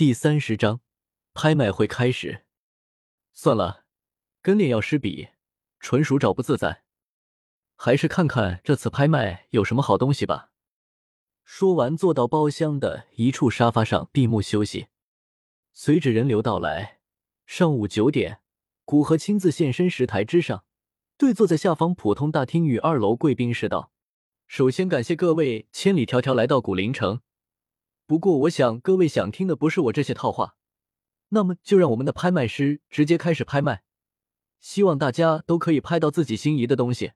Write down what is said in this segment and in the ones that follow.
第三十章，拍卖会开始。算了，跟炼药师比，纯属找不自在。还是看看这次拍卖有什么好东西吧。说完，坐到包厢的一处沙发上闭目休息。随着人流到来，上午九点，古河亲自现身石台之上，对坐在下方普通大厅与二楼贵宾室道：“首先感谢各位千里迢迢来到古灵城。”不过，我想各位想听的不是我这些套话，那么就让我们的拍卖师直接开始拍卖，希望大家都可以拍到自己心仪的东西。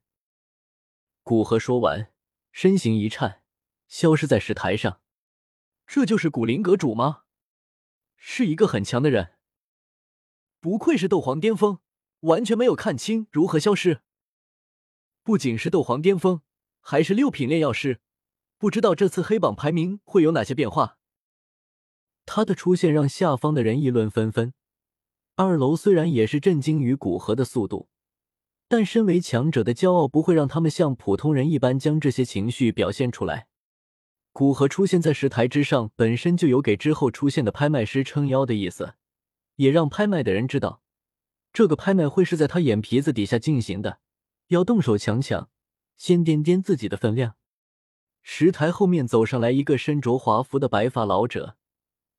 古河说完，身形一颤，消失在石台上。这就是古灵阁主吗？是一个很强的人，不愧是斗皇巅峰，完全没有看清如何消失。不仅是斗皇巅峰，还是六品炼药师。不知道这次黑榜排名会有哪些变化？他的出现让下方的人议论纷纷。二楼虽然也是震惊于古河的速度，但身为强者的骄傲不会让他们像普通人一般将这些情绪表现出来。古河出现在石台之上，本身就有给之后出现的拍卖师撑腰的意思，也让拍卖的人知道，这个拍卖会是在他眼皮子底下进行的，要动手抢抢，先掂掂自己的分量。石台后面走上来一个身着华服的白发老者，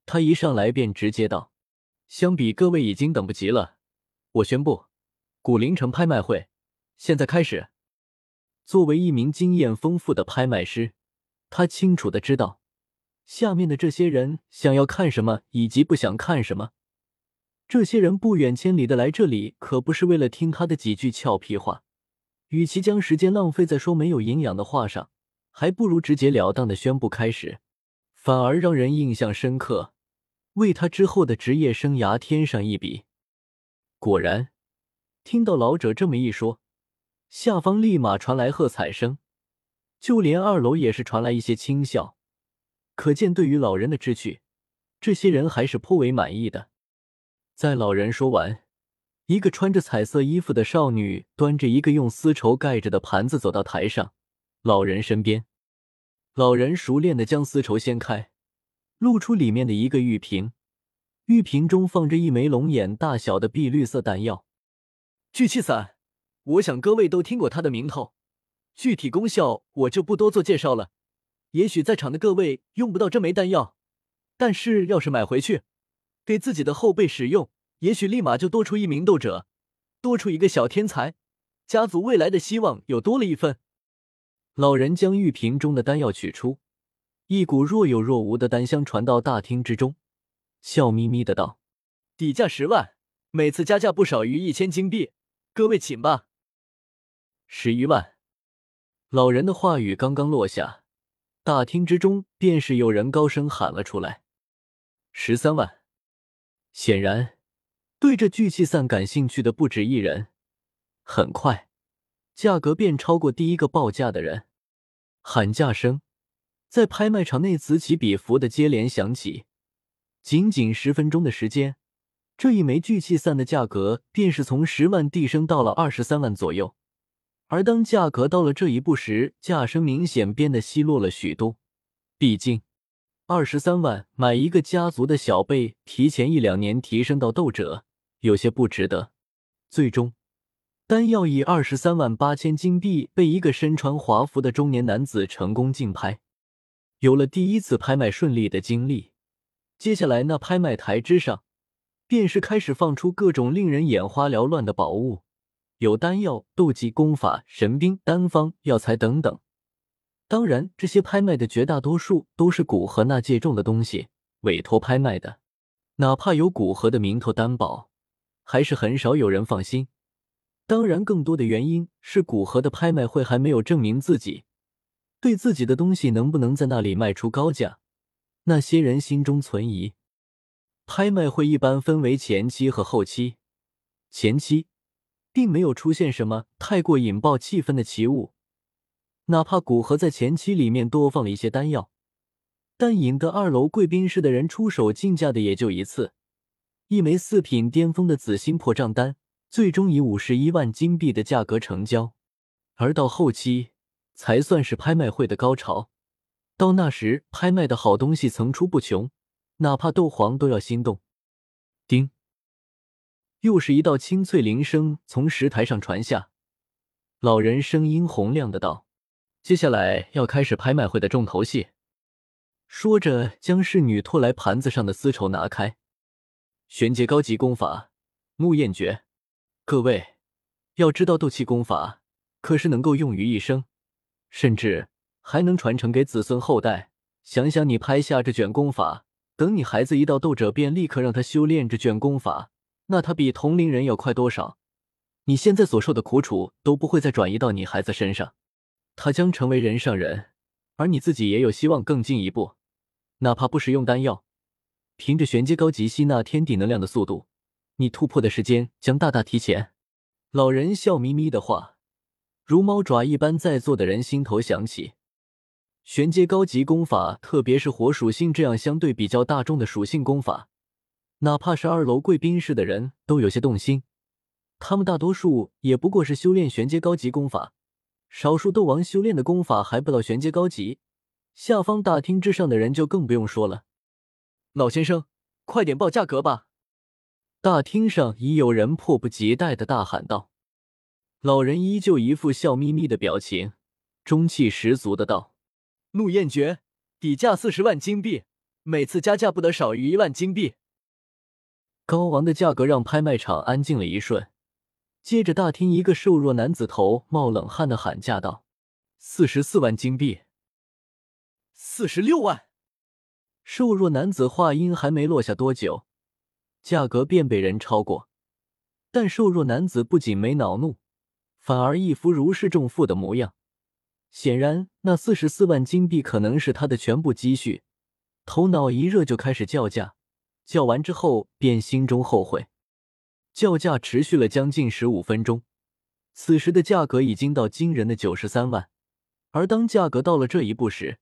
他一上来便直接道：“相比各位已经等不及了，我宣布，古灵城拍卖会现在开始。”作为一名经验丰富的拍卖师，他清楚的知道下面的这些人想要看什么以及不想看什么。这些人不远千里的来这里，可不是为了听他的几句俏皮话。与其将时间浪费在说没有营养的话上。还不如直截了当的宣布开始，反而让人印象深刻，为他之后的职业生涯添上一笔。果然，听到老者这么一说，下方立马传来喝彩声，就连二楼也是传来一些轻笑。可见对于老人的知趣，这些人还是颇为满意的。在老人说完，一个穿着彩色衣服的少女端着一个用丝绸盖着的盘子走到台上。老人身边，老人熟练的将丝绸掀开，露出里面的一个玉瓶，玉瓶中放着一枚龙眼大小的碧绿色丹药，聚气散。我想各位都听过它的名头，具体功效我就不多做介绍了。也许在场的各位用不到这枚丹药，但是要是买回去，给自己的后辈使用，也许立马就多出一名斗者，多出一个小天才，家族未来的希望又多了一份。老人将玉瓶中的丹药取出，一股若有若无的丹香传到大厅之中，笑眯眯的道：“底价十万，每次加价不少于一千金币，各位请吧。”十一万。老人的话语刚刚落下，大厅之中便是有人高声喊了出来：“十三万！”显然，对这聚气散感兴趣的不止一人。很快。价格便超过第一个报价的人，喊价声在拍卖场内此起彼伏的接连响起。仅仅十分钟的时间，这一枚聚气散的价格便是从十万递升到了二十三万左右。而当价格到了这一步时，价声明显变得稀落了许多。毕竟，二十三万买一个家族的小辈，提前一两年提升到斗者，有些不值得。最终。丹药以二十三万八千金币被一个身穿华服的中年男子成功竞拍。有了第一次拍卖顺利的经历，接下来那拍卖台之上便是开始放出各种令人眼花缭乱的宝物，有丹药、斗技、功法、神兵、丹方、药材等等。当然，这些拍卖的绝大多数都是古河那借重的东西委托拍卖的，哪怕有古河的名头担保，还是很少有人放心。当然，更多的原因是古河的拍卖会还没有证明自己对自己的东西能不能在那里卖出高价。那些人心中存疑。拍卖会一般分为前期和后期，前期并没有出现什么太过引爆气氛的奇物，哪怕古河在前期里面多放了一些丹药，但引得二楼贵宾室的人出手竞价的也就一次，一枚四品巅峰的紫心破障丹。最终以五十一万金币的价格成交，而到后期才算是拍卖会的高潮。到那时，拍卖的好东西层出不穷，哪怕斗皇都要心动。叮，又是一道清脆铃声从石台上传下，老人声音洪亮的道：“接下来要开始拍卖会的重头戏。”说着，将侍女拖来盘子上的丝绸拿开。玄阶高级功法木焰诀，各位要知道，斗气功法可是能够用于一生，甚至还能传承给子孙后代。想想你拍下这卷功法，等你孩子一到斗者，便立刻让他修炼这卷功法，那他比同龄人要快多少？你现在所受的苦楚都不会再转移到你孩子身上，他将成为人上人，而你自己也有希望更进一步。哪怕不使用丹药，凭着玄阶高级吸纳天地能量的速度，你突破的时间将大大提前。老人笑眯眯的话，如猫爪一般，在座的人心头响起。玄阶高级功法，特别是火属性这样相对比较大众的属性功法，哪怕是二楼贵宾室的人都有些动心。他们大多数也不过是修炼玄阶高级功法，少数斗王修炼的功法还不到玄阶高级。下方大厅之上的人就更不用说了。老先生，快点报价格吧！大厅上已有人迫不及待的大喊道。老人依旧一副笑眯眯的表情，中气十足的道：“怒焰诀，底价四十万金币，每次加价不得少于一万金币。”高昂的价格让拍卖场安静了一瞬，接着大厅一个瘦弱男子头冒冷汗的喊价道：“四十四万金币。”四十六万，瘦弱男子话音还没落下多久，价格便被人超过。但瘦弱男子不仅没恼怒，反而一副如释重负的模样。显然，那四十四万金币可能是他的全部积蓄。头脑一热就开始叫价，叫完之后便心中后悔。叫价持续了将近十五分钟，此时的价格已经到惊人的九十三万。而当价格到了这一步时，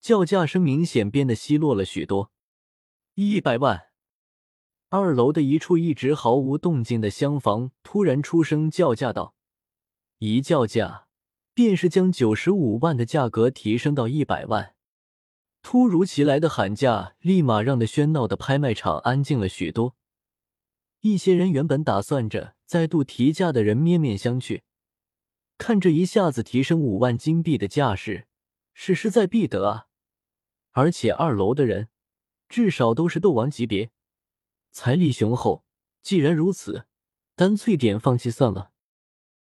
叫价声明显变得稀落了许多，一百万。二楼的一处一直毫无动静的厢房突然出声叫价道：“一叫价，便是将九十五万的价格提升到一百万。”突如其来的喊价，立马让的喧闹的拍卖场安静了许多。一些人原本打算着再度提价的人面面相觑，看这一下子提升五万金币的架势，是势在必得啊！而且二楼的人至少都是斗王级别，财力雄厚。既然如此，干脆点放弃算了。